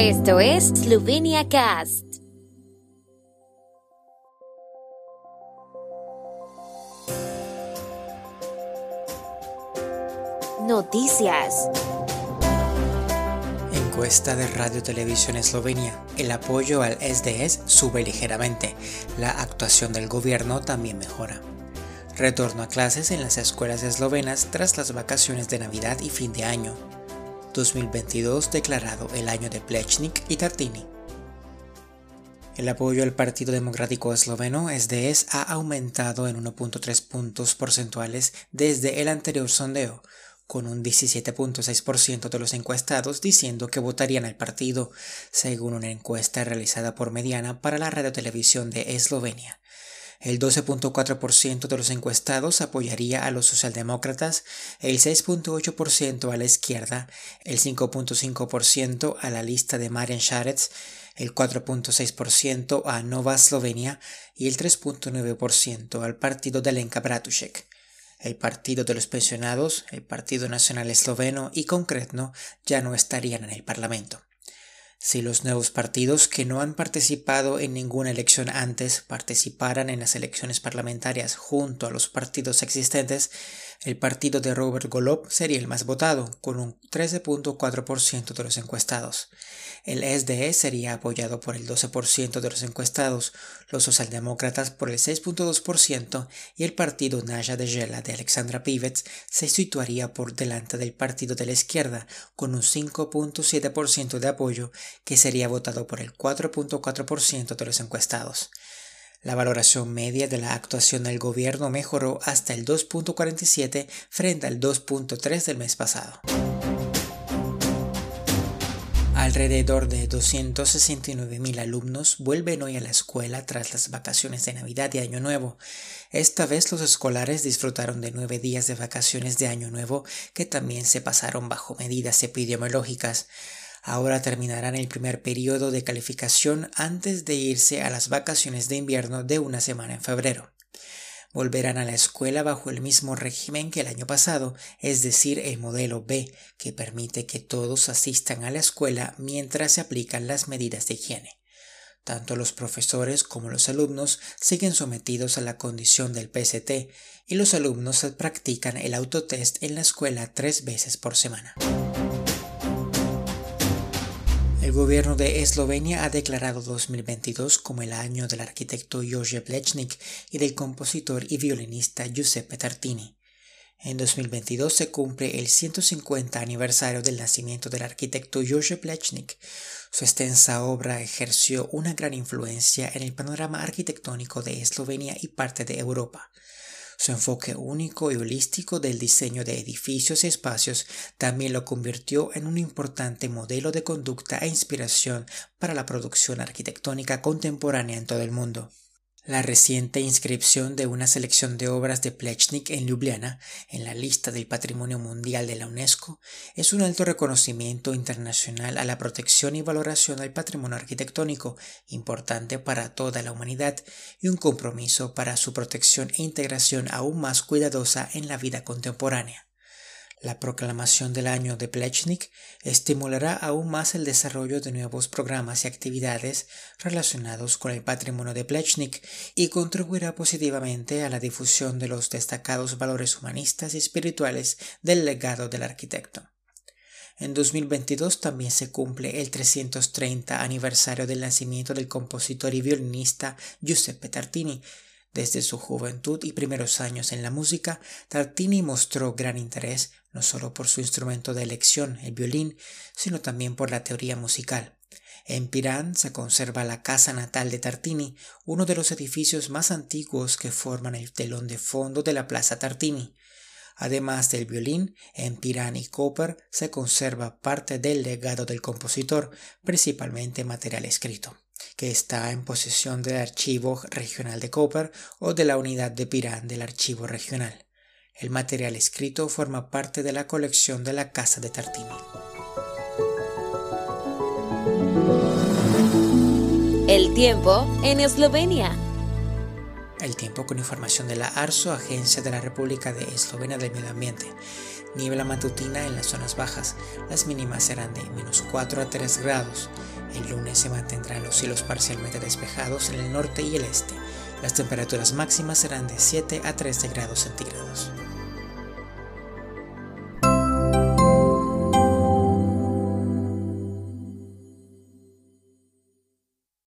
Esto es Slovenia Cast. Noticias. Encuesta de Radio Televisión Eslovenia. El apoyo al SDS sube ligeramente. La actuación del gobierno también mejora. Retorno a clases en las escuelas eslovenas tras las vacaciones de Navidad y fin de año. 2022 declarado el año de Plechnik y Tartini. El apoyo al Partido Democrático Esloveno SDS ha aumentado en 1.3 puntos porcentuales desde el anterior sondeo, con un 17.6% de los encuestados diciendo que votarían al partido, según una encuesta realizada por Mediana para la radiotelevisión de Eslovenia. El 12.4% de los encuestados apoyaría a los socialdemócratas, el 6.8% a la izquierda, el 5.5% a la lista de Marian Sharets, el 4.6% a Nova Slovenia y el 3.9% al partido de Lenka Bratušek. El Partido de los Pensionados, el Partido Nacional Esloveno y Concretno ya no estarían en el Parlamento. Si los nuevos partidos que no han participado en ninguna elección antes participaran en las elecciones parlamentarias junto a los partidos existentes, el partido de Robert Golob sería el más votado, con un 13.4% de los encuestados. El SDE sería apoyado por el 12% de los encuestados, los socialdemócratas por el 6.2% y el partido Naya de Gela de Alexandra Pivets se situaría por delante del partido de la izquierda, con un 5.7% de apoyo que sería votado por el 4.4% de los encuestados. La valoración media de la actuación del gobierno mejoró hasta el 2.47 frente al 2.3 del mes pasado. Alrededor de 269.000 alumnos vuelven hoy a la escuela tras las vacaciones de Navidad y Año Nuevo. Esta vez los escolares disfrutaron de nueve días de vacaciones de Año Nuevo que también se pasaron bajo medidas epidemiológicas. Ahora terminarán el primer periodo de calificación antes de irse a las vacaciones de invierno de una semana en febrero. Volverán a la escuela bajo el mismo régimen que el año pasado, es decir, el modelo B, que permite que todos asistan a la escuela mientras se aplican las medidas de higiene. Tanto los profesores como los alumnos siguen sometidos a la condición del PST y los alumnos practican el autotest en la escuela tres veces por semana. El gobierno de Eslovenia ha declarado 2022 como el año del arquitecto Jože Plečnik y del compositor y violinista Giuseppe Tartini. En 2022 se cumple el 150 aniversario del nacimiento del arquitecto Jože Plečnik. Su extensa obra ejerció una gran influencia en el panorama arquitectónico de Eslovenia y parte de Europa. Su enfoque único y holístico del diseño de edificios y espacios también lo convirtió en un importante modelo de conducta e inspiración para la producción arquitectónica contemporánea en todo el mundo. La reciente inscripción de una selección de obras de Plechnik en Ljubljana en la lista del Patrimonio Mundial de la UNESCO es un alto reconocimiento internacional a la protección y valoración del patrimonio arquitectónico, importante para toda la humanidad, y un compromiso para su protección e integración aún más cuidadosa en la vida contemporánea. La proclamación del año de Plechnik estimulará aún más el desarrollo de nuevos programas y actividades relacionados con el patrimonio de Plechnik y contribuirá positivamente a la difusión de los destacados valores humanistas y espirituales del legado del arquitecto. En 2022 también se cumple el 330 aniversario del nacimiento del compositor y violinista Giuseppe Tartini, desde su juventud y primeros años en la música, Tartini mostró gran interés no solo por su instrumento de elección, el violín, sino también por la teoría musical. En Pirán se conserva la casa natal de Tartini, uno de los edificios más antiguos que forman el telón de fondo de la Plaza Tartini. Además del violín, en Pirán y Cooper se conserva parte del legado del compositor, principalmente material escrito que está en posesión del Archivo Regional de Cooper o de la unidad de Pirán del Archivo Regional. El material escrito forma parte de la colección de la Casa de Tartini. El tiempo en Eslovenia. El tiempo con información de la ARSO, Agencia de la República de Eslovenia del Medio Ambiente. Niebla matutina en las zonas bajas, las mínimas serán de menos 4 a 3 grados. El lunes se mantendrán los cielos parcialmente despejados en el norte y el este. Las temperaturas máximas serán de 7 a 13 grados centígrados.